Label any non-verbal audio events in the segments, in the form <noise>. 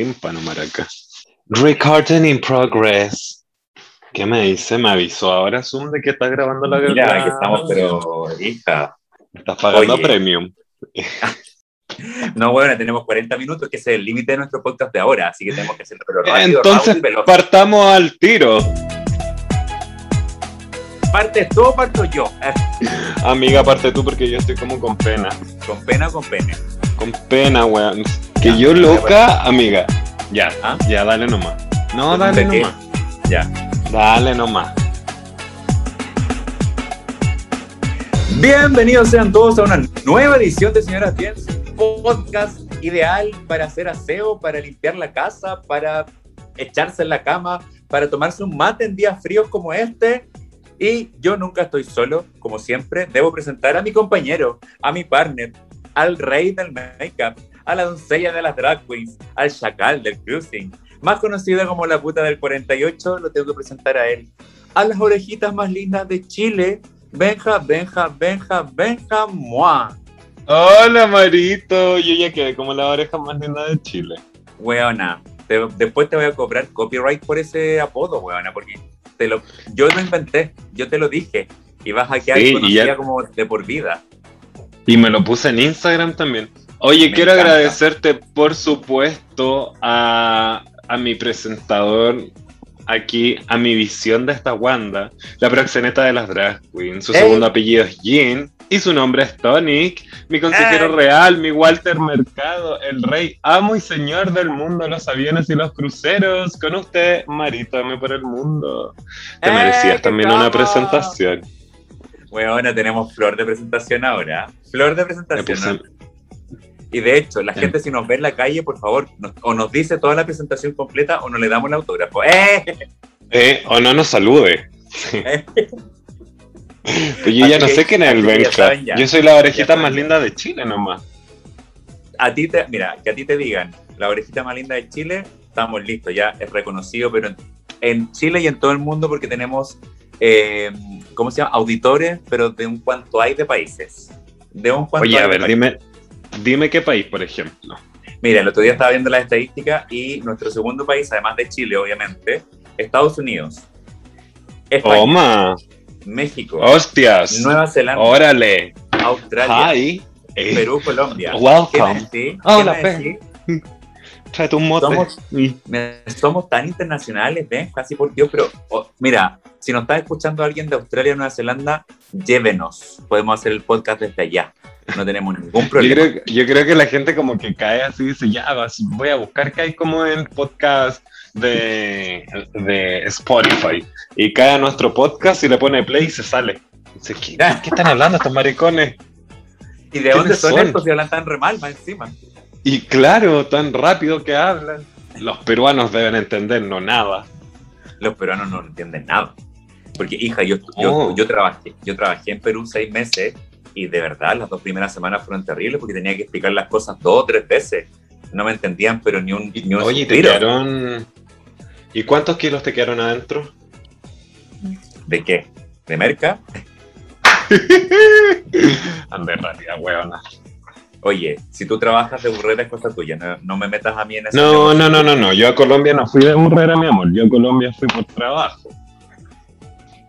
tímpano, maraca. Recording in progress. ¿Qué me dice? Me avisó ahora Zoom de que está grabando la Mira, que estamos, pero hija. Estás pagando Oye. premium. <laughs> No, bueno, tenemos 40 minutos, que es el límite de nuestro podcast de ahora, así que tenemos que hacerlo pero rápido, Entonces, rápido partamos al tiro. ¿Partes tú o parto yo? Amiga, aparte tú porque yo estoy como con pena. ¿Con pena o con pene? Con pena, weón. Que Ya, yo ya, loca, amiga. Ya, ¿Ah? ya, dale nomás. No, ¿De dale qué? nomás. Ya. Dale nomás. Bienvenidos sean todos a una nueva edición de Señoras Bien, podcast ideal para hacer aseo, para limpiar la casa, para echarse en la cama, para tomarse un mate en días fríos como este. Y yo nunca estoy solo, como siempre, debo presentar a mi compañero, a mi partner, al rey del make-up, a la doncella de las drag queens, al chacal del cruising, más conocida como la puta del 48, lo tengo que presentar a él. A las orejitas más lindas de Chile, Benja, Benja, Benja, Benja, moi. Hola, Marito. Yo ya quedé como la oreja más linda de Chile. Weona, te- después te voy a cobrar copyright por ese apodo, weona, porque te lo, yo lo inventé, yo te lo dije, y vas a quedar Sí, conocida ya- como de por vida. Y me lo puse en Instagram también. Oye, Me quiero encanta. agradecerte, por supuesto, a, a mi presentador aquí, a mi visión de esta Wanda, la proxeneta de las drag queens. Su ¡Ey! segundo apellido es Jean y su nombre es Tonic, mi consejero ¡Ey! real, mi Walter Mercado, el rey, amo y señor del mundo, los aviones y los cruceros. Con usted, Marito, ame por el mundo. Te ¡Ey, merecías también una presentación. Weona, tenemos flor de presentación ahora. Flor de presentación. Y de hecho, la gente si nos ve en la calle, por favor, nos- o nos dice toda la presentación completa o no le damos el autógrafo. ¡Eh! Eh, o no nos salude. ¡Eh! <laughs> Pues yo ya no sé quién es el Benja. Yo soy la orejita más linda de Chile nomás. a ti te, mira, que a ti te digan la orejita más linda de Chile, estamos listos, ya es reconocido, pero en, en Chile y en todo el mundo porque tenemos, eh, ¿cómo se llama? Auditores, pero de un cuanto hay de países. De un cuanto Oye, a ver, dime, dime qué país, por ejemplo. Mira, el otro día estaba viendo las estadísticas y nuestro segundo país, además de Chile, obviamente, Estados Unidos, España, México, hostias, Nueva Zelanda, órale, Australia, hi, Perú, Colombia. ¿Qué welcome, me decís? Hola, ¿Qué me decís? Tráete un mote. Somos- tan internacionales, ven, casi por Dios, pero oh, mira, si nos está escuchando alguien de Australia o Nueva Zelanda, llévenos. Podemos hacer el podcast desde allá. No tenemos ningún Yo problema. creo, que- yo creo que la gente como que cae así y dice, ya, vas, voy a buscar qué hay como en podcast de, de Spotify. Y cae a nuestro podcast y le pone play y se sale. Dice, ¿qué, <laughs> qué están hablando estos maricones? ¿Y de dónde ¿quiénes son, son? estos si hablan tan re mal más encima? Y claro, tan rápido que hablan. Los peruanos deben entender no nada. Los peruanos no entienden nada. Porque, hija, yo, yo, Oh. yo trabajé, yo trabajé en Perú seis meses y de verdad las dos primeras semanas fueron terribles porque tenía que explicar las cosas dos o tres veces. No me entendían, pero ni un, ni un Oye, ¿y te suspiro. quedaron. ¿Y cuántos kilos te quedaron adentro? ¿De qué? ¿De merca? <laughs> Ande realidad, huevona. Oye, si tú trabajas de burrera es cosa tuya, no, no me metas a mí en eso. No, no, no, no, no. Yo a Colombia no fui de burrera, mi amor. Yo a Colombia fui por trabajo.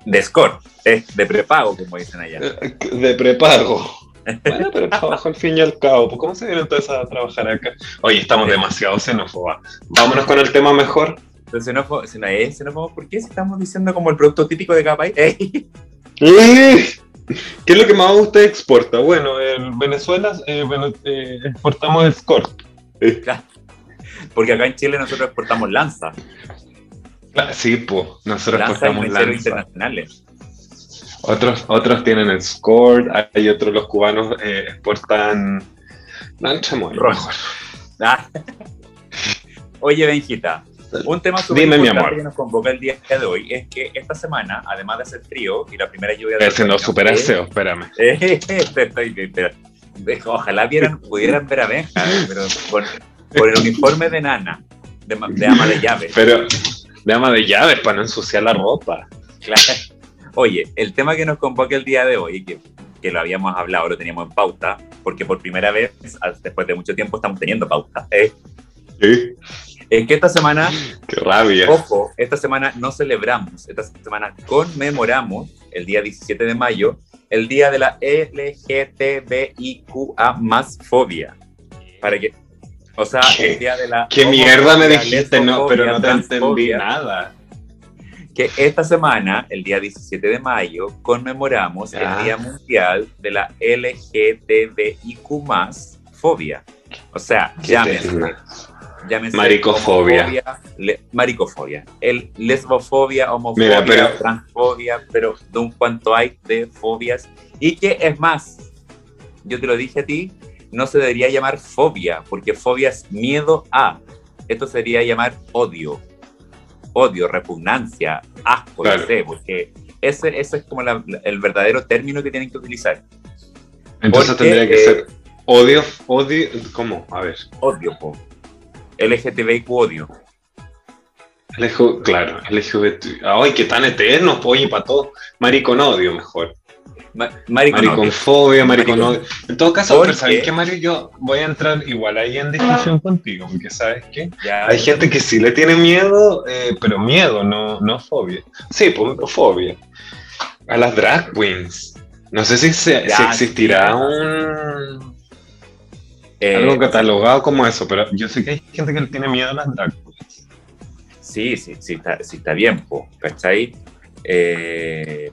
De score, es de prepago, como dicen allá. Eh, De prepago. <laughs> Bueno, pero trabajo al fin y al cabo. Pues, ¿Cómo se viene entonces a trabajar acá? Oye, estamos Sí. demasiado xenófobas. Vámonos con el tema mejor. Entonces, xenófobo- si no es xenófobo, ¿por qué si estamos diciendo como el producto típico de cada país? <laughs> ¡Ey! ¡Eh! ¿Qué es lo que más usted exporta? Bueno, en Venezuela eh, bueno, eh, exportamos escort. Porque acá en Chile nosotros exportamos lanza, Ah, Sí, pues, nosotros lanza exportamos lanza. internacionales. Otros, otros tienen el Score, hay otros, los cubanos eh, exportan. Ahí, Ron. mejor. Ah. <laughs> Oye, Benjita, un tema súper Dime, mi amor. que nos convoca el día de hoy es que esta semana, además de hacer frío y la primera lluvia de haciendo otoño, super eh, aseo, espérame. <laughs> Eh. Ojalá vieran, pudieran ver a Benja, pero con el uniforme de nana, de, de ama de llave. Pero, de ama de llaves para no ensuciar la ropa. Claro. Oye, el tema que nos convoca el día de hoy, que, que lo habíamos hablado, lo teníamos en pauta, porque por primera vez, a- después de mucho tiempo, estamos teniendo pauta, eh, Sí. Es que esta semana, Qué rabia. ojo, esta semana no celebramos, esta semana conmemoramos el día 17 de mayo, el día de la LGTBIQA más fobia. Para que, o sea, ¿Qué? el día de la. ¿Qué mierda me dijiste? No, pero no te entendí nada. que esta semana, el día 17 de mayo, conmemoramos Ya. el Día Mundial de la LGTBIQ fobia. O sea, llámese. Llámese Maricofobia. le- maricofobia, el lesbofobia, homofobia, Mira, pero- transfobia, pero de un cuanto hay de fobias. Y que es más, yo te lo dije a ti, no se debería llamar fobia, porque fobia es miedo a. Esto sería llamar odio. Odio, repugnancia, asco, Claro. no sé, porque ese, ese es como la- el verdadero término que tienen que utilizar. Entonces Porque, tendría que eh, ser odio, odio, ¿cómo? A ver. Odio, po. LGTBIQ odio. Claro, LGBT. Ay, qué tan eterno, pollo para todo. Maricón odio, mejor. Ma- maricón. Mariconfobia, maricón odio. En todo caso, ¿Por pero ¿sabes qué? Mario? Yo voy a entrar igual ahí en discusión contigo, porque ¿sabes qué? Ya. Hay gente que sí le tiene miedo, eh, pero miedo, no, no fobia. Sí, pues fobia. A las drag queens. No sé si, se- Ya, si existirá sí. un Eh, algo catalogado como eso, pero yo sé que hay gente que le tiene miedo a las drag queens. Sí, sí, sí está, sí está bien, po, ¿cachai? Eh,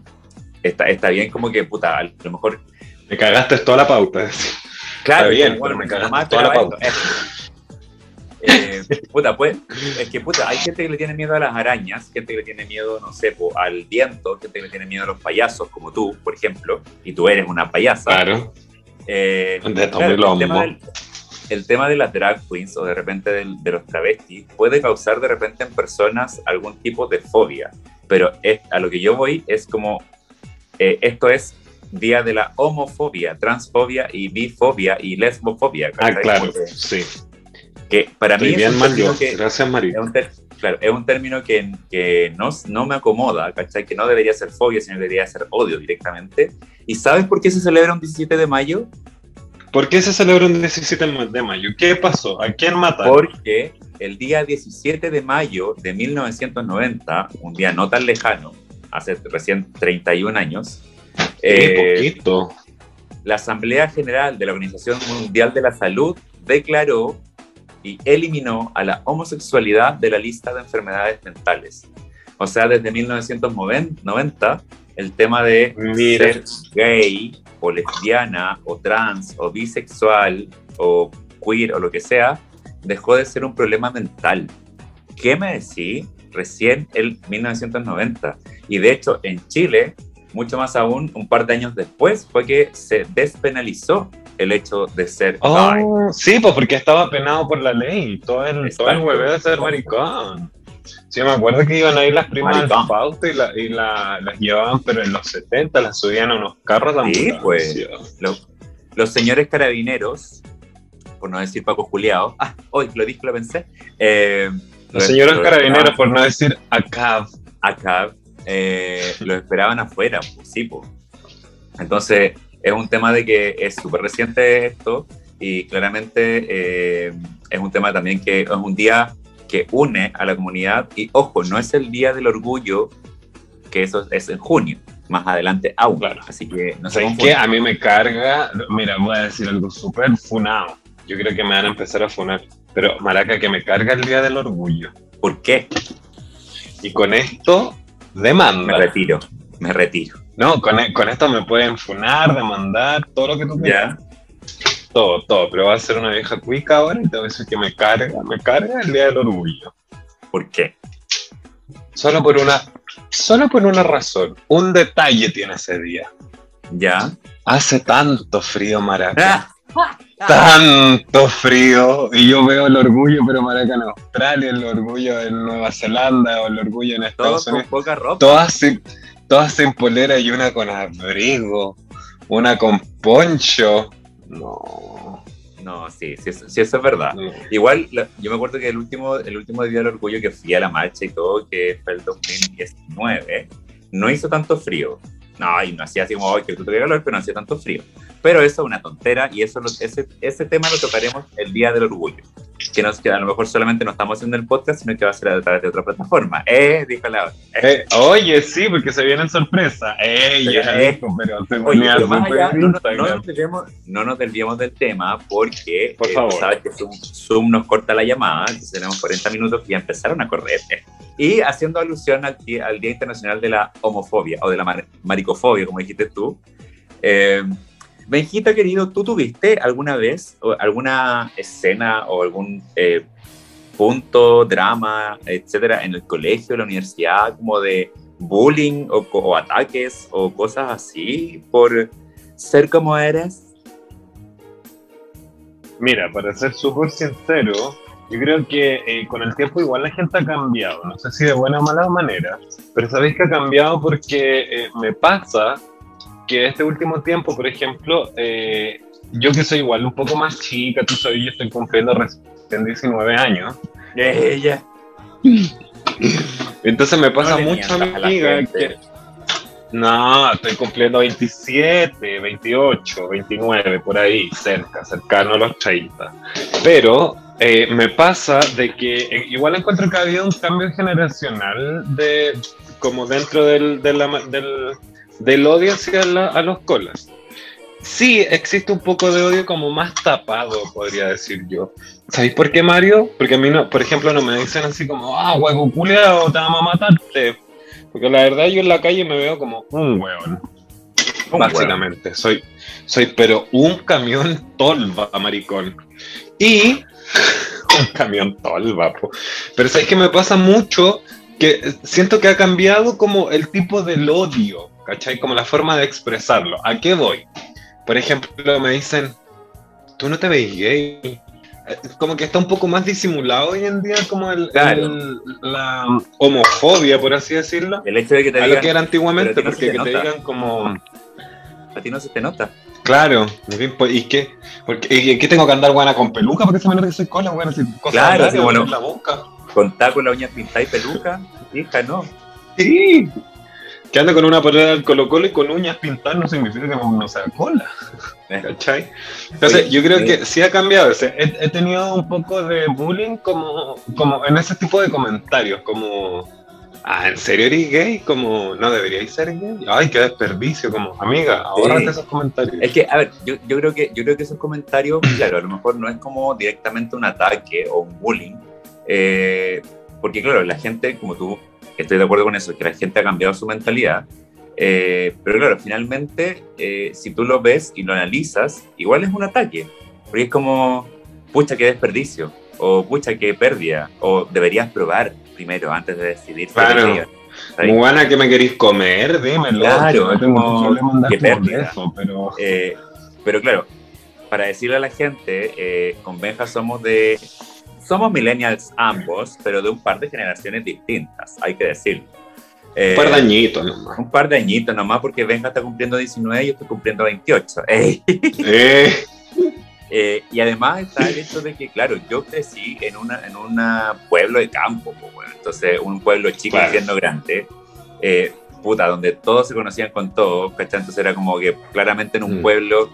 está, está bien como que, puta, a lo mejor... Me cagaste toda la pauta. Claro, bien, como, pero me cagaste mamá toda la pauta. esto. Eh, puta, pues, es que puta, hay gente que le tiene miedo a las arañas, gente que le tiene miedo, no sé, po, al viento, gente que le tiene miedo a los payasos, como tú, por ejemplo, y tú eres una payasa. Claro. Eh, De claro, el, tema del, el tema de las drag queens o de repente del- de, los travestis puede causar de repente en personas algún tipo de fobia, pero es, a lo que yo voy es como, eh, esto es día de la homofobia, transfobia y bifobia y lesbofobia. Ah, ¿cachai? claro. Sí. Que para mí Estoy es bien un mal término yo. que, Gracias, es Mario. un, ter- claro, es un término que, que no, no me acomoda, ¿cachai? Que no debería ser fobia, sino debería ser odio directamente. ¿Y sabes por qué se celebra un 17 de mayo? ¿Por qué se celebra un 17 de mayo? ¿Qué pasó? ¿A quién mataron? Porque el día 17 de mayo de 1990, un día no tan lejano, hace recién 31 años, eh, poquito. la Asamblea General de la Organización Mundial de la Salud declaró y eliminó a la homosexualidad de la lista de enfermedades mentales. O sea, desde 1990, el tema de Mira. ser gay o lesbiana o trans o bisexual o queer o lo que sea, dejó de ser un problema mental. ¿Qué me decís? Recién el 1990. Y de hecho, en Chile, mucho más aún, un par de años después, fue que se despenalizó el hecho de ser gay. Oh, sí, pues porque estaba penado por la ley. Todo el, todo el hueveo de ser maricón. Sí, me acuerdo que iban a ir las primas al Fausto y, la, y la- las llevaban, pero en los 70 las subían a unos carros de Sí, pues. Los, los señores carabineros, por no decir Paco Juliado, <laughs> ah, hoy lo dije, lo pensé. eh, Los señores lo carabineros, por no decir acá. Acá, eh, lo esperaban afuera, pues, sí, pues. Entonces, es un tema de que es súper reciente esto y claramente eh, es un tema también que es un día que une a la comunidad y ojo, no es el día del orgullo, que eso es en junio, más adelante aún. Claro. Así que no se ¿Sabes confundan. qué? A mí me carga. Mira, voy a decir algo súper funado. Yo creo que me van a empezar a funar. Pero, Maraca, que me carga el día del orgullo. ¿Por qué? Y con esto, Me demanda. retiro, me retiro. No, con, e- con esto me pueden funar, demandar, todo lo que tú quieras. Todo, todo. Pero va a ser una vieja cuica ahora y te voy a decir que me carga, me carga el día del orgullo. ¿Por qué? Solo por una, solo por una razón. Un detalle tiene ese día. ¿Ya? Hace tanto frío, Maraca. Ah, <laughs> tanto frío y yo veo el orgullo, pero Maraca en Australia, el orgullo en Nueva Zelanda o el orgullo en todos Estados con Unidos, poca ropa. todas todas sin polera y una con abrigo, una con poncho. No, No, sí, sí, eso- sí, eso es verdad. no. Igual, la- yo me acuerdo que el último, el último día del orgullo que fui a la marcha y todo, que fue el 2019, no hizo tanto frío. No, y no hacía así como, "Ay, que tú te calor, pero no hacía tanto frío. Pero eso es una tontera y eso ese, ese tema lo tocaremos el día del orgullo. Que, nos, que a lo mejor solamente no estamos haciendo el podcast, sino que va a ser a través de otra plataforma. Eh, dijo la eh, Oye, sí, porque se viene sorpresa. Eh, ya eh, dijo, pero se oye, pero más allá, no, no, no, nos desviemos, no, nos desviemos, del tema porque Por favor. sabes que Zoom, Zoom, nos corta la llamada, entonces tenemos 40 minutos que ya empezaron a correr. Y haciendo alusión al, al Día Internacional de la Homofobia o de la mar maricofobia, como dijiste tú. Eh, Benjita, querido, ¿tú tuviste alguna vez alguna escena o algún eh, punto, drama, etcétera, en el colegio, la universidad, como de bullying o, o, ataques o cosas así por ser como eres? Mira, para ser súper sincero, yo creo que eh, con el tiempo igual la gente ha cambiado, no sé si de buena o mala manera, pero sabéis que ha cambiado porque eh, me pasa que este último tiempo, por ejemplo, eh, yo que soy igual un poco más chica, tú sabes, yo estoy cumpliendo recién 19 años. Ella. Entonces me pasa no mucho, amiga, que... No, estoy cumpliendo 27, 28, 29, por ahí, cerca, cercano a los 30. Pero eh, me pasa de que eh, igual encuentro que ha habido un cambio generacional de como dentro del, de la, del, del odio hacia la, a los colas. Sí, existe un poco de odio como más tapado, podría decir yo. ¿Sabéis por qué, Mario? Porque a mí, no, por ejemplo, no me dicen así como, ah, huevo culiao, te vamos a matarte. Porque la verdad yo en la calle me veo como un hueón. Básicamente, soy, soy pero un camión tolva, maricón. Y <laughs> un camión tolva, po. pero sabéis que me pasa mucho que siento que ha cambiado como el tipo del odio ¿cachai? Como la forma de expresarlo. ¿A qué voy? Por ejemplo, me dicen, tú no te ves gay. Como que está un poco más disimulado hoy en día como el, el la homofobia, por así decirlo. El hecho de que te digan, a lo que era antiguamente, no porque que te digan como... A ti no se te nota. Claro, pues, ¿y qué? Porque, ¿Y qué tengo que andar buena con peluca? Porque se me nota que soy cola, bueno, si cosas claro, sí, bueno, en la boca. Con taco, la uña pintada y peluca, hija, no. Sí, que anda con una polera del Colo Colo y con uñas pintadas no significa que no sea cola. Eh. ¿Cachai? Entonces, yo creo que sí ha cambiado. he, tenido un poco de bullying como, como en ese tipo de comentarios, como, ah, ¿en serio eres gay? Como, no deberíais ser gay. Ay, qué desperdicio, como, amiga, ahorrate esos comentarios. Es que, a ver, yo, yo, creo que, yo creo que esos comentarios, <clears throat> claro, a lo mejor no es como directamente un ataque o un bullying, eh, porque claro, la gente, como tú estoy de acuerdo con eso, que la gente ha cambiado su mentalidad. Eh, pero claro, finalmente, eh, si tú lo ves y lo analizas, igual es un ataque. Porque es como, pucha, qué desperdicio, o pucha, qué pérdida, o deberías probar primero antes de decidir. Claro. Muy que me queréis comer, dímelo. Claro, no tengo qué pérdida. Eso, pero... Eh, pero claro, para decirle a la gente, con Benja somos de somos millennials ambos, pero de un par de generaciones distintas, hay que decirlo. un par de eh, añitos nomás. Un par de añitos nomás, porque Benja está cumpliendo 19 y yo estoy cumpliendo 28. <laughs> Eh. Eh, y además está el hecho de que, claro, yo crecí en un en una pueblo de campo, pues, entonces un pueblo chico claro. siendo grande, puta, donde todos se conocían con todos, ¿cachai? Entonces era como que claramente en un mm. pueblo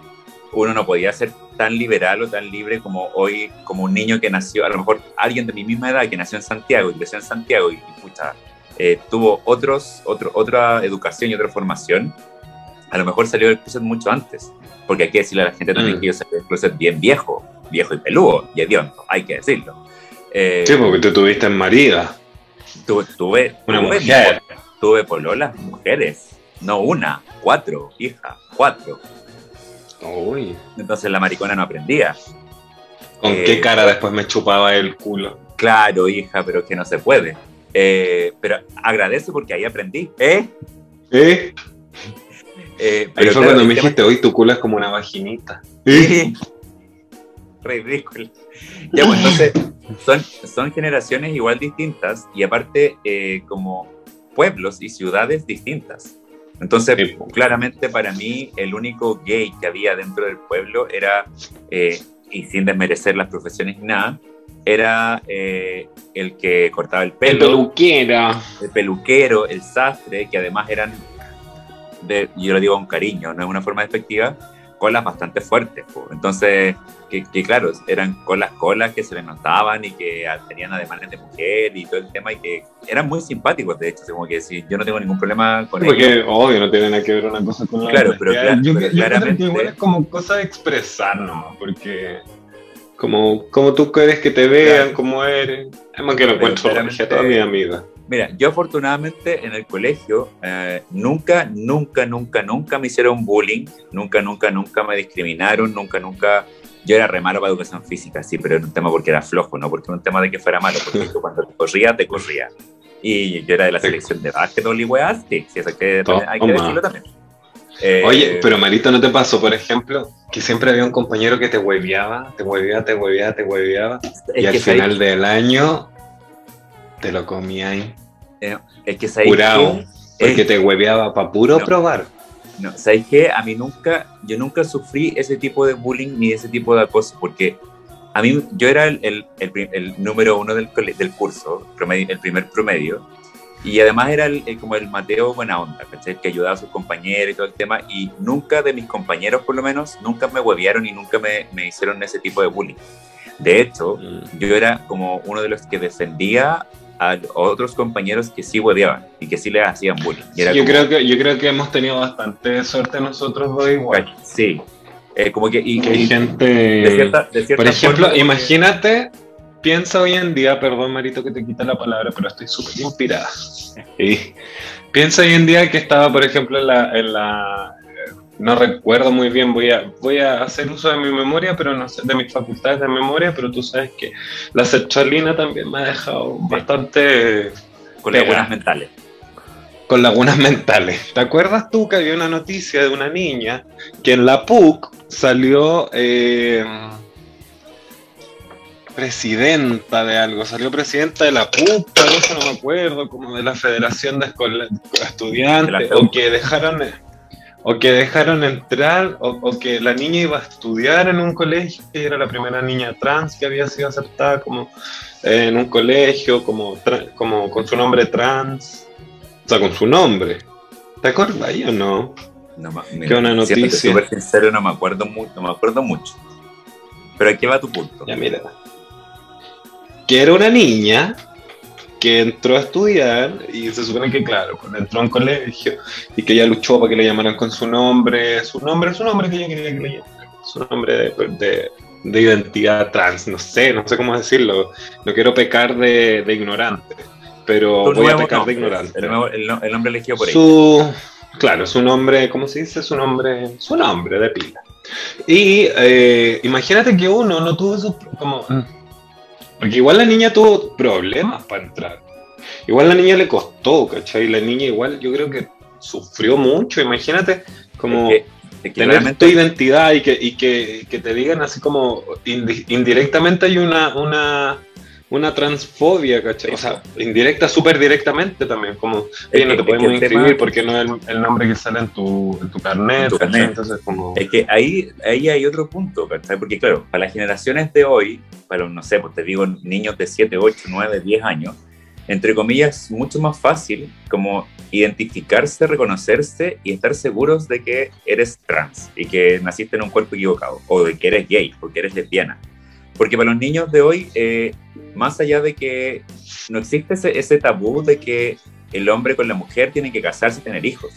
uno no podía ser tan liberal o tan libre como hoy, como un niño que nació, a lo mejor alguien de mi misma edad que nació en Santiago y creció en Santiago y, pucha, eh, tuvo otros, otro, otra educación y otra formación, a lo mejor salió del closet mucho antes. Porque hay que decirle a la gente también mm. que yo salí del closet bien viejo, viejo y peludo y hediondo, hay que decirlo. Eh, sí, porque tú tuviste en marida. Tuve, tuve, una mujer. Tuve pololas mujeres, no una, cuatro, hija, cuatro. Entonces la maricona no aprendía. ¿Con qué eh, cara después me chupaba el culo? Claro, hija, pero es que no se puede. Eh, pero agradezco porque ahí aprendí. ¿Eh? ¿Eh? eh ahí fue cuando me dijiste, hoy tu culo es como una vaginita. <laughs> ¿Eh? Ridículo. Ya, pues entonces, son, son generaciones igual distintas y aparte como pueblos y ciudades distintas. Entonces, claramente para mí, el único gay que había dentro del pueblo era, eh, y sin desmerecer las profesiones ni nada, era eh, el que cortaba el pelo. El peluquero. El peluquero, el sastre, que además eran, de, yo lo digo con cariño, no es una forma despectiva, colas bastante fuertes. po. Entonces, que, que claro, eran colas, colas que se les notaban y que tenían ademanes de mujer y todo el tema y que eran muy simpáticos, de hecho, como que sí, yo no tengo ningún problema con ellos. Porque, obvio, no tiene nada que ver una cosa con la Claro, pero Ya, cla- yo, pero yo creo claramente- que igual es como cosa de expresar nomás, porque como, como tú quieres que te vean, Claro. como eres. Además que lo encuentro a toda mi amiga. Mira, yo afortunadamente en el colegio eh, nunca, nunca, nunca, nunca me hicieron bullying, nunca, nunca, nunca me discriminaron, nunca, nunca. Yo era re malo para educación física, sí, pero era un tema porque era flojo, no porque era un tema de que fuera malo, porque <laughs> tú cuando te corría, te corría. Y yo era de la selección de básquetbol y weas, sí, sí, eso que, hay que decirlo también. Eh, Oye, pero Marito, ¿no te pasó, por ejemplo, que siempre había un compañero que te hueveaba, te hueveaba, te hueveaba, te hueveaba, y al final del año te lo comía ahí, es que sabes curado, que- porque es- te hueveaba para puro No. probar. No, ¿sabes qué? A mí nunca, yo nunca sufrí ese tipo de bullying ni ese tipo de acoso, porque a mí, yo era el, el, el el número uno del, del curso, promedio- el primer promedio, y además era el, como el Mateo buena onda, ¿cachai? Que ayudaba a sus compañeros y todo el tema, y nunca de mis compañeros, por lo menos, nunca me huevearon y nunca me, me hicieron ese tipo de bullying. De hecho, yo era como uno de los que defendía a otros compañeros que sí hueveaban y que sí les hacían bullying. Yo, como- creo que, yo creo que hemos tenido bastante suerte nosotros dos igual. Sí. Eh, como que. Y, Que hay y gente... de cierta, de cierta Por ejemplo, forma, imagínate, piensa hoy en día, perdón Marito que te quita la palabra, pero estoy súper inspirada. Y piensa hoy en día que estaba, por ejemplo, en la, en la- no recuerdo muy bien, voy a, voy a hacer uso de mi memoria, pero no sé, de mis facultades de memoria, pero tú sabes que la sexualina también me ha dejado bastante con pega. lagunas mentales. con lagunas mentales. ¿Te acuerdas tú que había una noticia de una niña que en la PUC salió eh, presidenta de algo? Salió presidenta de la PUC, no me acuerdo, como de la Federación de Escola- Estudiantes, De o que dejaron... O que dejaron entrar, o, o que la niña iba a estudiar en un colegio, que era la primera niña trans que había sido aceptada como eh, en un colegio, como, como con su nombre trans. O sea, con su nombre. ¿Te acuerdas ahí o no? No, buena siéndote noticia. súper sincero, no me acuerdo mucho, no me acuerdo mucho. Pero aquí va tu punto. Ya mira. Que era una niña que entró a estudiar y se supone que, claro, pues entró a un colegio y que ella luchó para que le llamaran con su nombre, su nombre, su nombre que ella quería que le llamaran, su nombre de, de- de identidad trans, no sé, no sé cómo decirlo, no quiero pecar de, de ignorante, pero voy a pecar de nombre, ignorante. El, nuevo- el el nombre elegido por ella. su claro su nombre cómo se dice su nombre su nombre de pila y eh, imagínate que uno no tuvo pro- como porque igual la niña tuvo problemas para entrar igual la niña le costó ¿cachai? la niña igual yo creo que sufrió mucho imagínate como Es que- es que tener realmente- tu identidad y que, y que, que te digan así como indi- indirectamente hay una, una, una transfobia, ¿cachai? O sea, indirecta, súper directamente también, como, oye, no te es que podemos inscribir porque no es el, el nombre que sale en tu, en tu carnet, En tu carnet. Entonces, como... Es que ahí, ahí hay otro punto, ¿cachai? Porque claro, para las generaciones de hoy, para, no sé, pues te digo, niños de 7, 8, 9, 10 años, entre comillas, mucho más fácil como identificarse, reconocerse y estar seguros de que eres trans y que naciste en un cuerpo equivocado, o de que eres gay, o que eres lesbiana. Porque para los niños de hoy, eh, más allá de que no existe ese, ese tabú de que el hombre con la mujer tiene que casarse y tener hijos.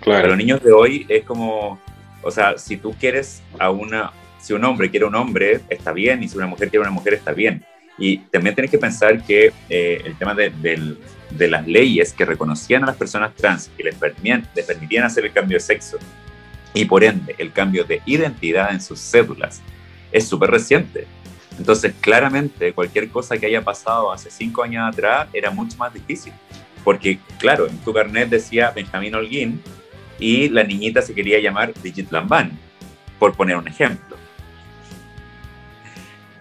Para claro. los niños de hoy es como, o sea, si tú quieres a una, si un hombre quiere a un hombre, está bien, y si una mujer quiere a una mujer, está bien. Y también tienes que pensar que eh, el tema de, del- de las leyes que reconocían a las personas trans y les permitían, les permitían hacer el cambio de sexo, y por ende el cambio de identidad en sus cédulas, es súper reciente. Entonces, claramente, cualquier cosa que haya pasado hace cinco años atrás era mucho más difícil. Porque, claro, en tu carnet decía Benjamín Holguín, y la niñita se quería llamar Digit Lamban, por poner un ejemplo.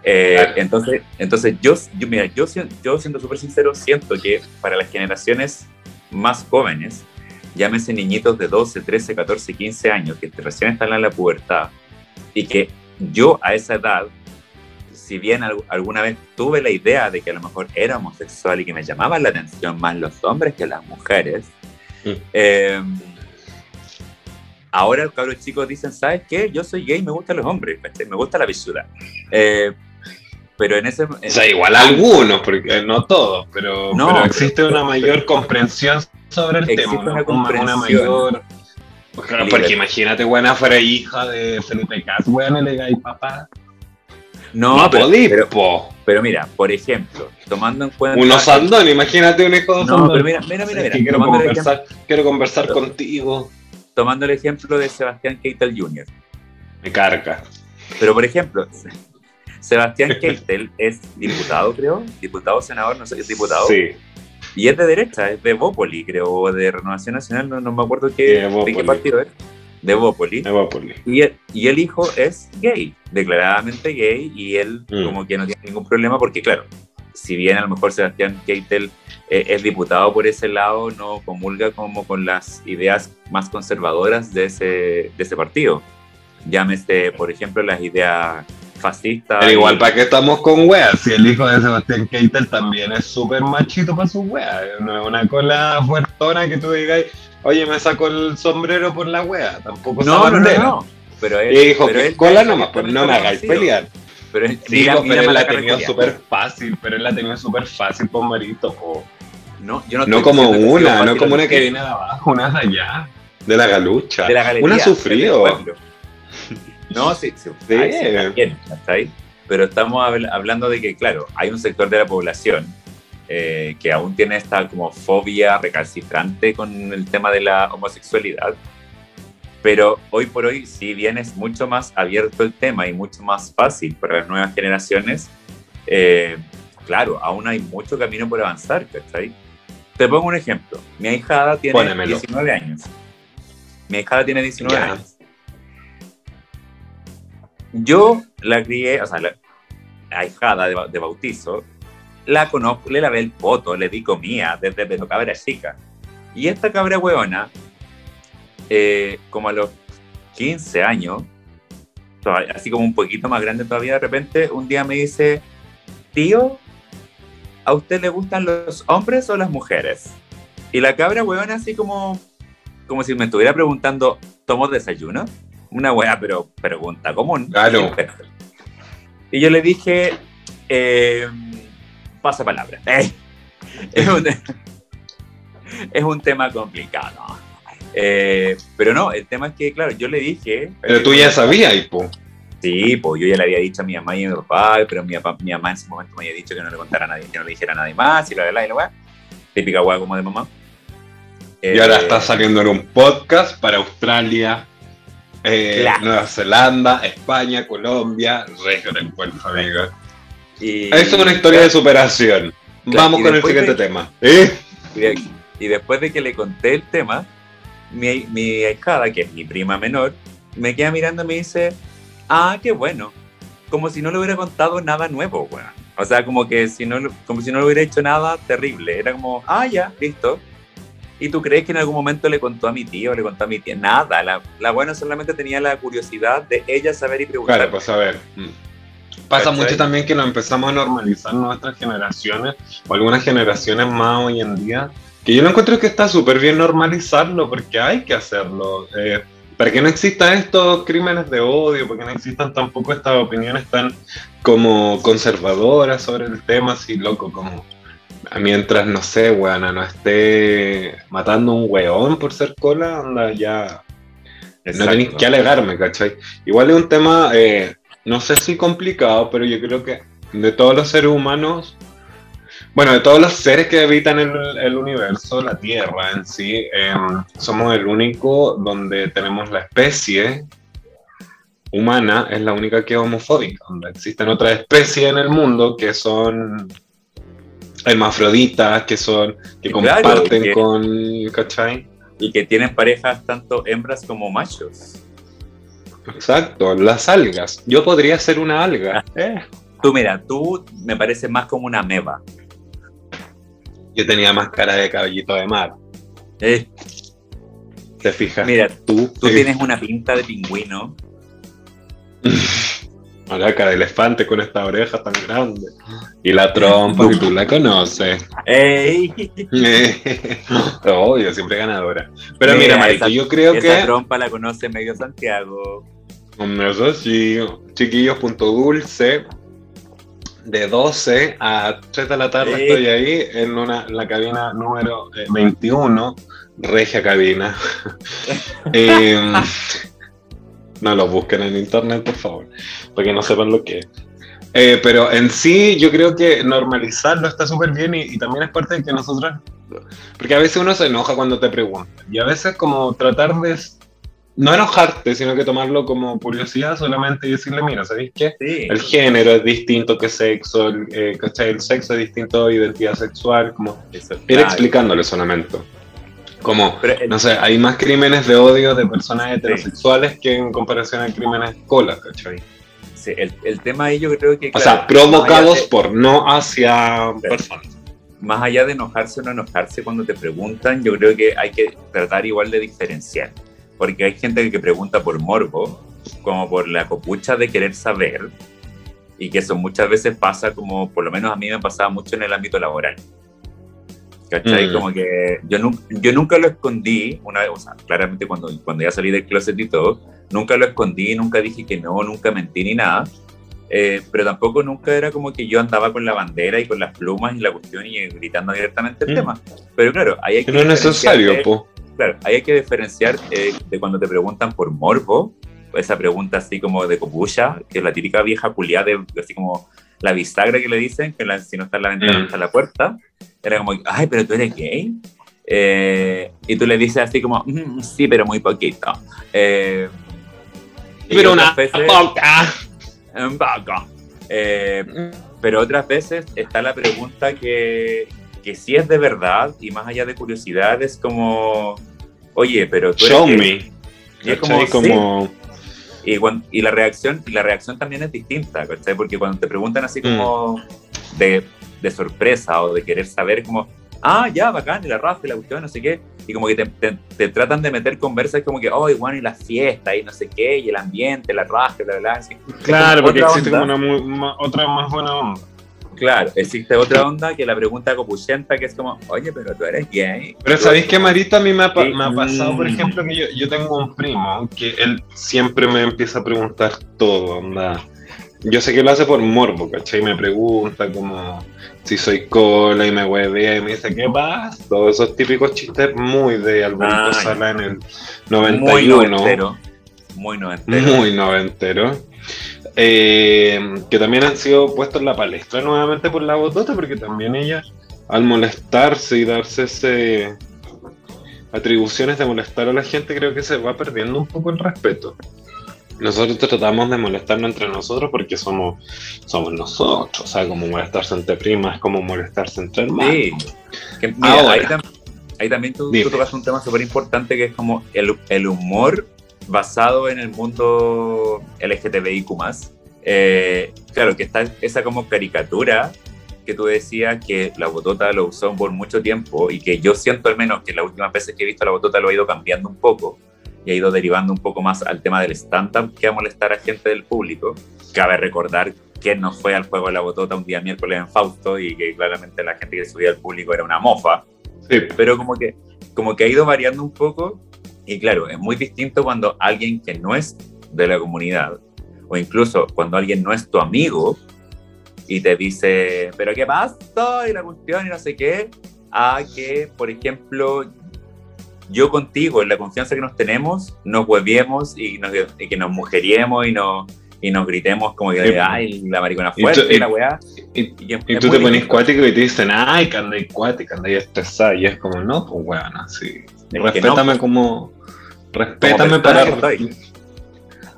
Eh, entonces, entonces yo, yo, mira, yo, yo siendo súper sincero, siento que para las generaciones más jóvenes, llámese niñitos de 12, 13, 14, 15 años, que recién están en la pubertad, y que yo a esa edad, si bien al- alguna vez tuve la idea de que a lo mejor era homosexual y que me llamaban la atención más los hombres que las mujeres, Mm. eh, ahora los cabros chicos dicen, ¿sabes qué? Yo soy gay, me gustan los hombres, me gusta la visura. Eh, pero en ese... o sea, igual algunos, porque no todos, pero, no, existe una mayor comprensión sobre el tema, una, una, mayor... Porque, imagínate, buena fuera hija de Felipe Cas, weón, le gay papá. No, pero, pero, mira, por ejemplo, tomando en cuenta. Unos Sandón, imagínate un hijo de No, pero mira, mira, mira. quiero, conversar, quiero conversar contigo. Tomando el ejemplo de Sebastián Keitel Jr. Me carga. Pero por ejemplo, <laughs> Sebastián Keitel es diputado, creo. Diputado, senador, no sé, es diputado. Sí. Y es de derecha, es de Bópoli, creo, o de Renovación Nacional, no, no me acuerdo qué, de qué partido es de Bópoli. Y, el, y el hijo es gay, declaradamente gay, y él mm. como que no tiene ningún problema porque, claro, si bien a lo mejor Sebastián Keitel eh, es diputado por ese lado, no comulga como con las ideas más conservadoras de ese, de ese partido. Llámese, por ejemplo, las ideas fascistas. Pero igual, ¿para qué estamos con weas? Si el hijo de Sebastián Keitel también es súper machito para sus weas. No es una cola fuertona que tú digas oye, me saco el sombrero por la wea, tampoco no, no, no, no, Pero él, y dijo, que cola nomás, pues no me hagáis pelear. Pero él, sí, mira, pero él la ha tenido súper fácil, pero él la ha tenido súper fácil, por marito. No, yo no, no como una, no como una que viene de abajo, una de allá, de la galucha. De la galería, una sufrido. No, <laughs> sí, sí, sí. está ahí. Pero estamos hablando de que, claro, hay un sector de la población eh, que aún tiene esta como fobia recalcitrante con el tema de la homosexualidad. Pero hoy por hoy, si bien es mucho más abierto el tema y mucho más fácil para las nuevas generaciones, eh, claro, aún hay mucho camino por avanzar, ¿cachai? Te pongo un ejemplo. Mi ahijada tiene 19 años. Mi ahijada tiene 19 años. Yo la crié, o sea, la ahijada de bautizo, la conozco, le lavé el poto, le di comida desde que cabra chica. Y esta cabra hueona, eh, como a los 15 años, así como un poquito más grande todavía, de repente un día me dice, tío, ¿a usted le gustan los hombres o las mujeres? Y la cabra hueona así como, como si me estuviera preguntando, ¿tomo desayuno? Una hueá, pero pregunta común. Claro. Y yo le dije, eh, pasa palabra. Eh, <laughs> es, un, tema complicado. Eh, pero no, el tema es que, claro, yo le dije. Pero tú ya sabías, po. Sí, pues yo ya le había dicho a mi mamá y a mi papá, pero mi, mi mamá en ese momento me había dicho que no le contara a nadie, que no le dijera a nadie más, y la verdad, y la weá. Típica weá como de mamá. y ahora eh, está saliendo en un podcast para Australia, Nueva Zelanda, España, Colombia, Regio del Puerto, amigo. Y, Eso es una historia de superación. Vamos con el siguiente tema. Y, después de que le conté el tema, mi, mi que es mi prima menor, me queda mirando y me dice, ah, qué bueno. Como si no le hubiera contado nada nuevo, weón. O sea, como que si no, como si no le hubiera hecho nada terrible. Era como, ah, ya, listo. ¿Y tú crees que en algún momento le contó a mi tío, le contó a mi tía? Nada, la, la buena solamente tenía la curiosidad de ella saber y preguntar. Claro, pues a ver. Mm. Pasa mucho también que lo empezamos a normalizar nuestras generaciones, o algunas generaciones más hoy en día, que yo no encuentro que está súper bien normalizarlo, porque hay que hacerlo. Eh, para que no existan estos crímenes de odio, porque no existan tampoco estas opiniones tan como conservadoras sobre el tema, así loco, como mientras, no sé, weana, no esté matando un weón por ser cola, anda ya... No tenéis que alegarme, ¿cachai? Igual es un tema eh, no sé si complicado, pero yo creo que de todos los seres humanos, bueno, de todos los seres que habitan el, el universo, la Tierra en sí, em, somos el único donde tenemos la especie humana, es la única que es homofóbica. Existen otras especies en el mundo que son hermafroditas, que son, que comparten con, ¿cachai? Y que tienen parejas tanto hembras como machos. Exacto, las algas. Yo podría ser una alga. Eh. <laughs> Tú mira, tú me pareces más como una meba. Yo tenía más cara de caballito de mar. Eh. ¿Te fijas? Mira, tú, tú tienes una pinta de pingüino. <laughs> La cara de elefante con esta oreja tan grande. Y la trompa, que tú la conoces. ¡Ey! <laughs> Obvio, siempre ganadora. Pero mira, Marito, yo creo que. Esa trompa la conoce medio Santiago. Eso sí, chiquillos.dulce. De 12 a 3 de la tarde estoy ahí en una, la cabina número 21, eh, regia cabina. <laughs> eh, no lo busquen en internet, por favor, para que no sepan lo que es. Eh, pero en sí, yo creo que normalizarlo está súper bien y, también es parte de que nosotros. Porque a veces uno se enoja cuando te preguntan. Y a veces, como tratar de. No enojarte, sino que tomarlo como curiosidad solamente y decirle: Mira, ¿sabéis qué? El género es distinto que sexo, el, eh, El sexo es distinto a identidad sexual. Como ir explicándole solamente. Como, no sé, hay más crímenes de odio de personas heterosexuales que en comparación a crímenes cola, ¿cachai? Sí, el, el, tema ahí yo creo que... o sea, provocados por no hacia personas. Más allá de enojarse o no enojarse cuando te preguntan, yo creo que hay que tratar igual de diferenciar. Porque hay gente que pregunta por morbo, como por la copucha de querer saber, y que eso muchas veces pasa como, por lo menos a mí me pasaba mucho en el ámbito laboral ¿Cachai? Mm. Como que yo, yo nunca lo escondí, una vez, o sea, claramente cuando, cuando ya salí del closet y todo, nunca lo escondí, nunca dije que no, nunca mentí ni nada. Eh, pero tampoco nunca era como que yo andaba con la bandera y con las plumas y la cuestión y gritando abiertamente el mm. tema. Pero claro, ahí hay que... No es necesario, po. Claro, ahí hay que diferenciar eh, de cuando te preguntan por morbo, esa pregunta así como de copucha, que es la típica vieja culiada de así como la bisagra que le dicen, que si no está en la ventana, no está en la puerta era como, ay, pero tú eres gay. Eh, y tú le dices así como, mm, sí, pero muy poquito. Eh, pero una poca. Un poco. Eh, pero otras veces está la pregunta que, que si es de verdad y más allá de curiosidad es como, oye, pero tú eres Show me. Y es como, como... Y, y, la reacción y la reacción también es distinta, ¿cachai? Porque cuando te preguntan así como mm. de de sorpresa o de querer saber como, ah, ya, bacán, y la raza y la cuestión, no sé qué, y como que te, te, tratan de meter conversas como que, oh, bueno, y la fiesta, y no sé qué, y el ambiente, la raza, bla, bla, así. Claro, porque existe como una otra más buena onda. Claro, existe otra onda que la pregunta copuchenta que es como, oye, pero tú eres gay. Pero ¿sabéis que Marita a mí me ha, me ha pasado, por ejemplo, que yo, yo, tengo un primo que él siempre me empieza a preguntar todo, onda. Yo sé que lo hace por morbo, ¿cachai? Me pregunta como si soy cola y me huevea y me dice, ¿qué pasa? Todos esos típicos chistes muy de Alberto Sala en el 91. Muy noventero. Muy noventero. Muy noventero. Eh, que también han sido puestos en la palestra nuevamente por la botota, porque también ella, al molestarse y darse ese atribuciones de molestar a la gente, creo que se va perdiendo un poco el respeto nosotros tratamos de molestarnos entre nosotros porque somos, somos nosotros. O sea, como molestarse entre primas es como molestarse entre hermanos. Sí. ahí, también tú, tocas un tema súper importante que es como el, el, humor basado en el mundo LGTBIQ. Eh, claro, que está esa como caricatura que tú decías que la botota lo usó por mucho tiempo y que yo siento al menos que las últimas veces que he visto la botota lo ha ido cambiando un poco y ha ido derivando un poco más al tema del stand-up que a molestar a gente del público. Cabe recordar que no fue al juego de la botota un día miércoles en Fausto y que claramente la gente que subía al público era una mofa. Pero como que, como que ha ido variando un poco y claro, es muy distinto cuando alguien que no es de la comunidad o incluso cuando alguien no es tu amigo y te dice, pero ¿qué pasa? Y la cuestión y no sé qué, a que, por ejemplo, yo contigo, en la confianza que nos tenemos, nos hueviemos y, nos, y que nos mujeriemos y nos, y nos gritemos como que, ay, la maricona fuerte, y, la weá. Y, tú te pones cuático y te dicen, ay, que andáis cuática, andáis estresada. Y es como, no, pues weón, así. Respétame como. Respétame para.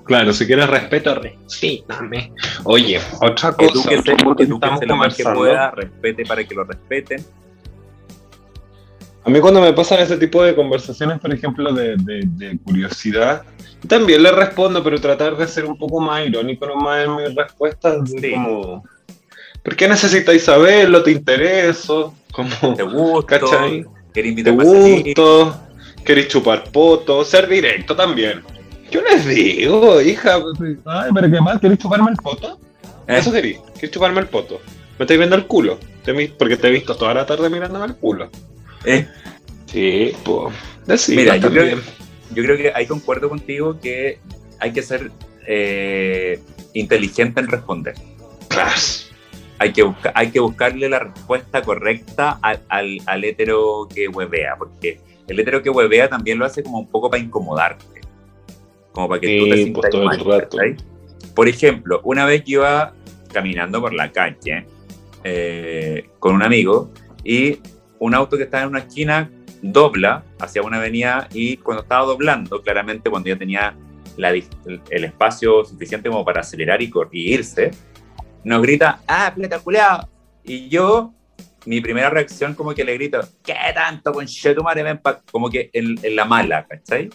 Claro, si quieres respeto, respétame. Oye, otra cosa. Que lo más que pueda, respete para que lo respeten a mí cuando me pasan ese tipo de conversaciones, por ejemplo, de, curiosidad, también le respondo, pero tratar de ser un poco más irónico nomás en mis respuestas. Como, ¿por qué necesitáis saberlo? ¿Te intereso? Como, ¿Te gusta? ¿Te gusto? ¿Queréis chupar poto? Ser directo también. Yo les digo, hija, ay, pero qué mal, ¿querés chuparme el poto? Eh. Eso querés, ¿querés chuparme el poto? Me estáis viendo el culo, porque te he visto toda la tarde mirándome el culo. Eh, Sí, pues. Mira, yo creo, también. yo creo que ahí concuerdo contigo que hay que ser eh, inteligente en responder. Claro. Hay que, busca- hay que buscarle la respuesta correcta al, al, al hétero que huevea, porque el hétero que huevea también lo hace como un poco para incomodarte, como para que tú te Sí, sientas pues mal. Por ejemplo, una vez que iba caminando por la calle eh, con un amigo y un auto que estaba en una esquina dobla hacia una avenida y cuando estaba doblando, claramente cuando ya tenía la el, espacio suficiente como para acelerar y irse, nos grita, ah, pleta culeado. Y yo, mi primera reacción como que le grito, ¿qué tanto con madre ven pa-?" Como que en, la mala, ¿cachai?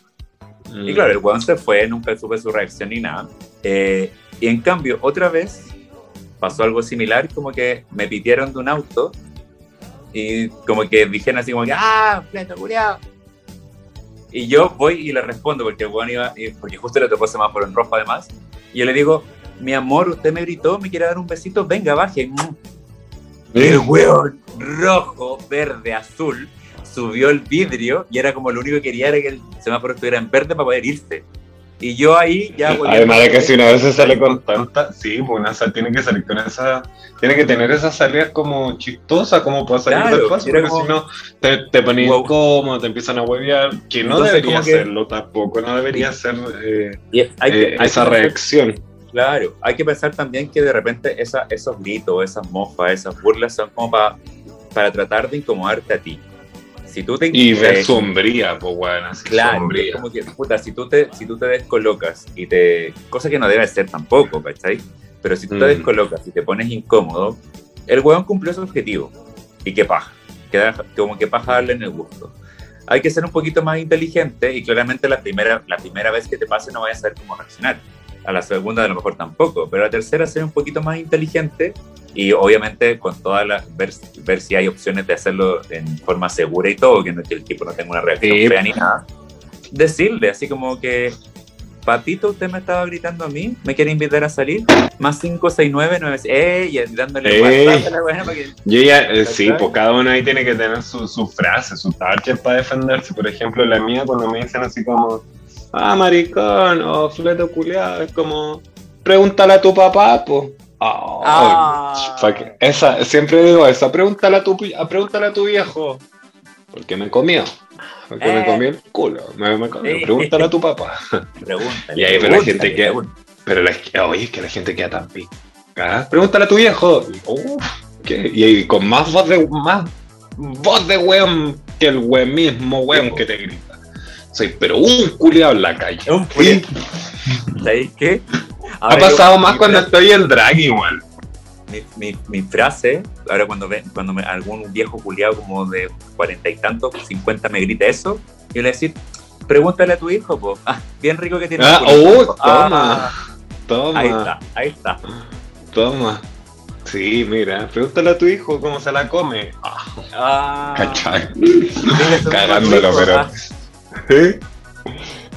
Y claro, el weón se fue, nunca supe su reacción ni nada. Eh, y en cambio, otra vez pasó algo similar, como que me pitieron de un auto y como que dijeron así como que, ah, pleta culiao. Y yo voy y le respondo porque el weón iba, porque justo le tocó semáforo en rojo además. Y yo le digo, mi amor, usted me gritó, me quiere dar un besito, venga, baje. El weón rojo, verde, azul subió el vidrio y era como lo único que quería era que el semáforo estuviera en verde para poder irse. Y yo ahí ya... Además de que si una vez se sale con tanta, sí, pues una sal tiene que salir con esa, tiene que tener esas salidas como chistosas, como para salir Claro, del paso, porque como- si no te, te pones Wow. incómodo, te empiezan a huevear, que no Entonces, debería como que- hacerlo tampoco, no debería ser eh, y hay que- eh, hay esa reacción. Claro, hay que pensar también que de repente esa, esos gritos, esas mofas, esas burlas son como pa- para tratar de incomodarte a ti. Si tú te Y ver te- sombría, pues bueno, Claro, sombría. es como que, puta, si tú, te, si tú te descolocas y te... Cosa que no debe ser tampoco, ¿cachai? Pero si tú te Mm. descolocas y te pones incómodo, el hueón cumplió su objetivo. Y qué paja. Queda como que paja darle en el gusto. Hay que ser un poquito más inteligente y claramente la primera, la primera vez que te pase no vayas a saber cómo reaccionar. A la segunda a lo mejor tampoco, pero a la tercera ser un poquito más inteligente y obviamente con todas las ver, ver si hay opciones de hacerlo en forma segura y todo, que, no, que el tipo no tenga una reacción Sí. fea ni nada. Decirle así como que, Patito, usted me estaba gritando a mí, me quiere invitar a salir, más 569, 9, ¡ey! Y dándole Ey. WhatsApp a la para que- Yo ya, eh, sí, pues cada uno ahí tiene que tener su, su frase, su target para defenderse. Por ejemplo, la mía cuando me dicen así como, ah, maricón, o fleto culiado, es como, pregúntale a tu papá, pues. Ah. esa, siempre digo esa, pregúntale a tu, ah, pregúntale a tu viejo, ¿por qué me comió? Porque me Eh. comió el culo, me, me comió. Eh. pregúntale a tu papá. Pregúntale. <laughs> Y ahí ve la gente que-. Pero la, oye, es que la gente queda tan pica. ¿ah? Pregúntale a tu viejo. Y, ahí con más voz de más voz de weón que el weón mismo weón que te grita. Soy pero un culiado en la calle. Un ¿Sabéis qué? ha yo- pasado más cuando frase- estoy en drag igual. Mi, mi, mi frase, ahora cuando, ve, cuando me, algún viejo culiado como de cuarenta y tantos, cincuenta me grita eso, yo le decir, pregúntale a tu hijo, po. Ah, bien rico que tiene. Ah, oh, toma. Ah, Toma, ahí está, ahí está. toma. Sí, mira, pregúntale a tu hijo cómo se la come. Ah, Ah, Cagándolo, pero-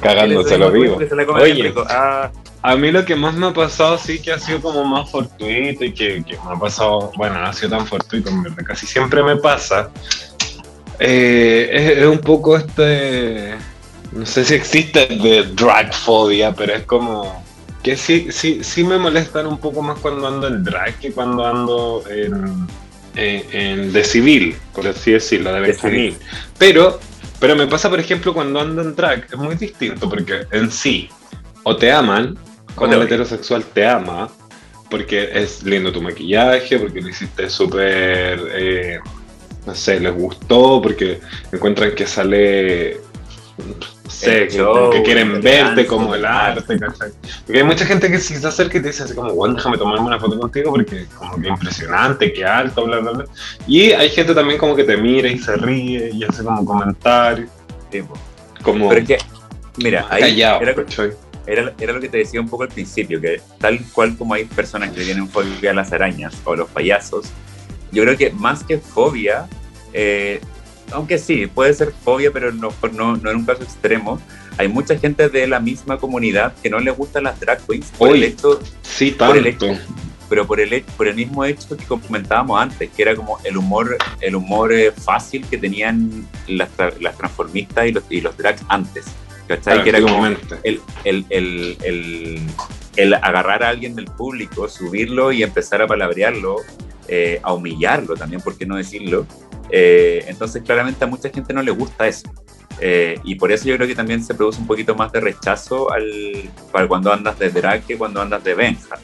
Cagándoselo vivo. Oye. Ah, A mí lo que más me ha pasado sí que ha sido como más fortuito y que, que me ha pasado, bueno, no ha sido tan fortuito, en verdad, casi siempre me pasa. Eh, es, es un poco este, no sé si existe de dragfobia, pero es como que sí, sí, sí me molestan un poco más cuando ando en drag que cuando ando en, en, en de civil, por así decirlo, de De vestir. civil. Pero, pero me pasa, por ejemplo, cuando ando en drag, es muy distinto, porque en sí, o te aman, te el heterosexual te ama, porque es lindo tu maquillaje, porque lo hiciste súper, eh, no sé, les gustó, porque encuentran que sale, El que, quieren verte dance, como el arte, ¿cachai? Porque hay mucha gente que si se acerca y te dice así como, bueno, déjame tomarme una foto contigo porque como que impresionante, que alto, bla, bla, bla. Y hay gente también como que te mira y se ríe y hace como comentarios, sí, como Pero es que, mira, ahí callado, era, era, era lo que te decía un poco al principio, que tal cual como hay personas que tienen fobia a las arañas o a los payasos, yo creo que más que fobia, eh, aunque sí, puede ser fobia, pero no, no, no en un caso extremo, hay mucha gente de la misma comunidad que no le gustan las drag queens por el hecho, sí, tanto. Por el hecho, pero por el, por el mismo hecho que comentábamos antes, que era como el humor, el humor eh, fácil que tenían las, las transformistas y los, y los drags antes. ¿Cachai? que era como el, el, el, el, agarrar a alguien del público, subirlo y empezar a palabrearlo, eh, a humillarlo también, ¿por qué no decirlo? Eh, entonces, claramente a mucha gente no le gusta eso. y por eso yo creo que también se produce un poquito más de rechazo al, para cuando andas de drag que cuando andas de Benja.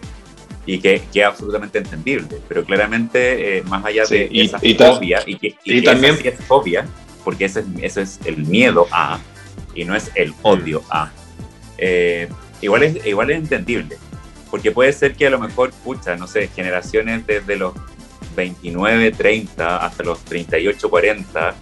Y que, que, es absolutamente entendible, pero claramente eh, más allá de esa fobia, y que, y también es fobia, porque ese es, es el miedo a, y no es el odio a, eh, igual, es, igual es entendible, porque puede ser que a lo mejor, pucha, no sé, generaciones desde los 29, 30 hasta los 38, 40,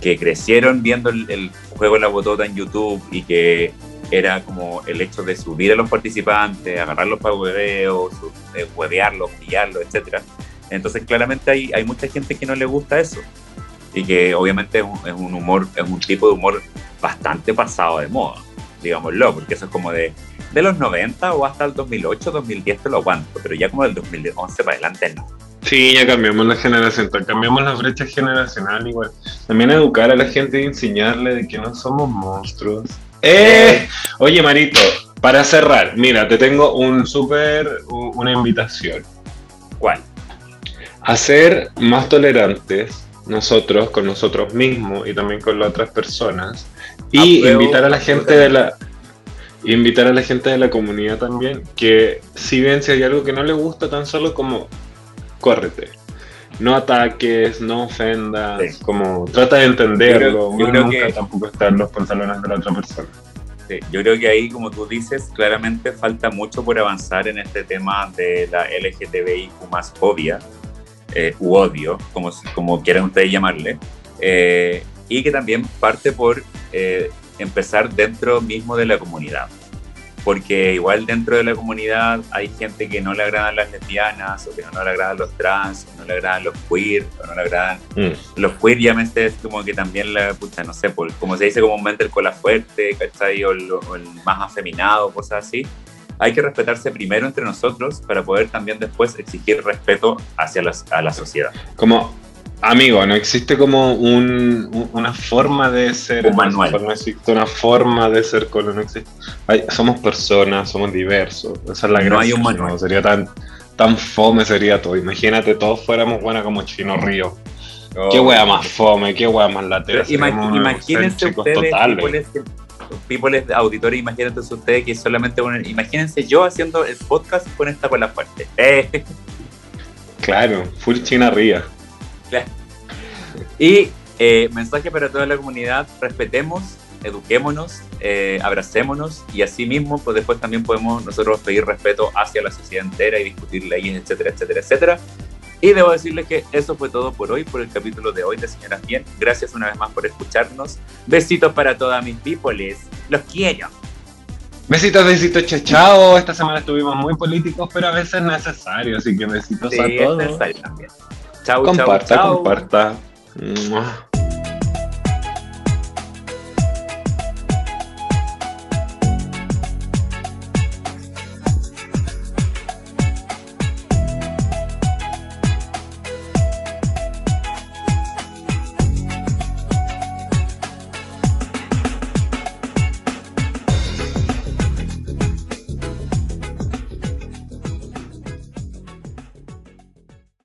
que crecieron viendo el, juego de la botota en YouTube y que era como el hecho de subir a los participantes, agarrarlos para hueveo, eh, huevearlos, pillarlos, etc. Entonces claramente hay, hay mucha gente que no le gusta eso y que obviamente es un, humor, es un tipo de humor bastante pasado de moda, digámoslo, porque eso es como de, de los 90 o hasta el 2008, 2010 te lo aguanto, pero ya como del 2011 para adelante no. Sí, ya cambiamos la generación, cambiamos la brecha generacional igual. También educar a la gente y enseñarle de que no somos monstruos, eh, oye, Marito, para cerrar, mira, te tengo un súper, una invitación. ¿Cuál? A ser más tolerantes nosotros con nosotros mismos y también con las otras personas y invitar a la gente de la invitar a la gente de la comunidad también que si ven si hay algo que no le gusta tan solo como córrete. No ataques, no ofendas, como trata de entenderlo, yo creo, que tampoco estar en los pantalones de la otra persona. yo creo que ahí, como tú dices, claramente falta mucho por avanzar en este tema de la LGTBIQ más fobia, eh, u odio, como, como quieran ustedes llamarle, eh, y que también parte por eh, empezar dentro mismo de la comunidad porque igual dentro de la comunidad hay gente que no le agradan las lesbianas, o que no le agradan los trans, o no le agradan los queer, o no le agradan mm. los queer, ya me es como que también la, pucha, no sé, como se dice comúnmente el cola fuerte, ¿cachai? O, el, o el más afeminado, cosas así. Hay que respetarse primero entre nosotros para poder también después exigir respeto hacia las, a la sociedad. Como Amigo, no existe como un, una forma de ser. Un manual. No existe una forma de ser con no existe. somos personas, somos diversos. Esa es la no hay un manual. sería tan, tan fome sería todo. Imagínate, todos fuéramos buenas como Chino Río. qué wea más fome, qué wea más latera. imagínense ustedes, people, auditores, imagínense ustedes que solamente imagínense yo haciendo el podcast con esta con la fuerte. <laughs> Claro, full China Ría. Y eh, mensaje para toda la comunidad, respetemos, eduquémonos, eh, abracémonos y así mismo pues después también podemos nosotros pedir respeto hacia la sociedad entera y discutir leyes, etcétera, etcétera, etcétera. Y debo decirles que eso fue todo por hoy, por el capítulo de hoy de Señoras Bien. Gracias una vez más por escucharnos. Besitos para todas mis peoples. Los quiero. Besitos, besitos, chao, chao. Esta semana estuvimos muy políticos, pero a veces necesarios, así que besitos a todos. Necesario también. Chau, comparta, chau, comparta.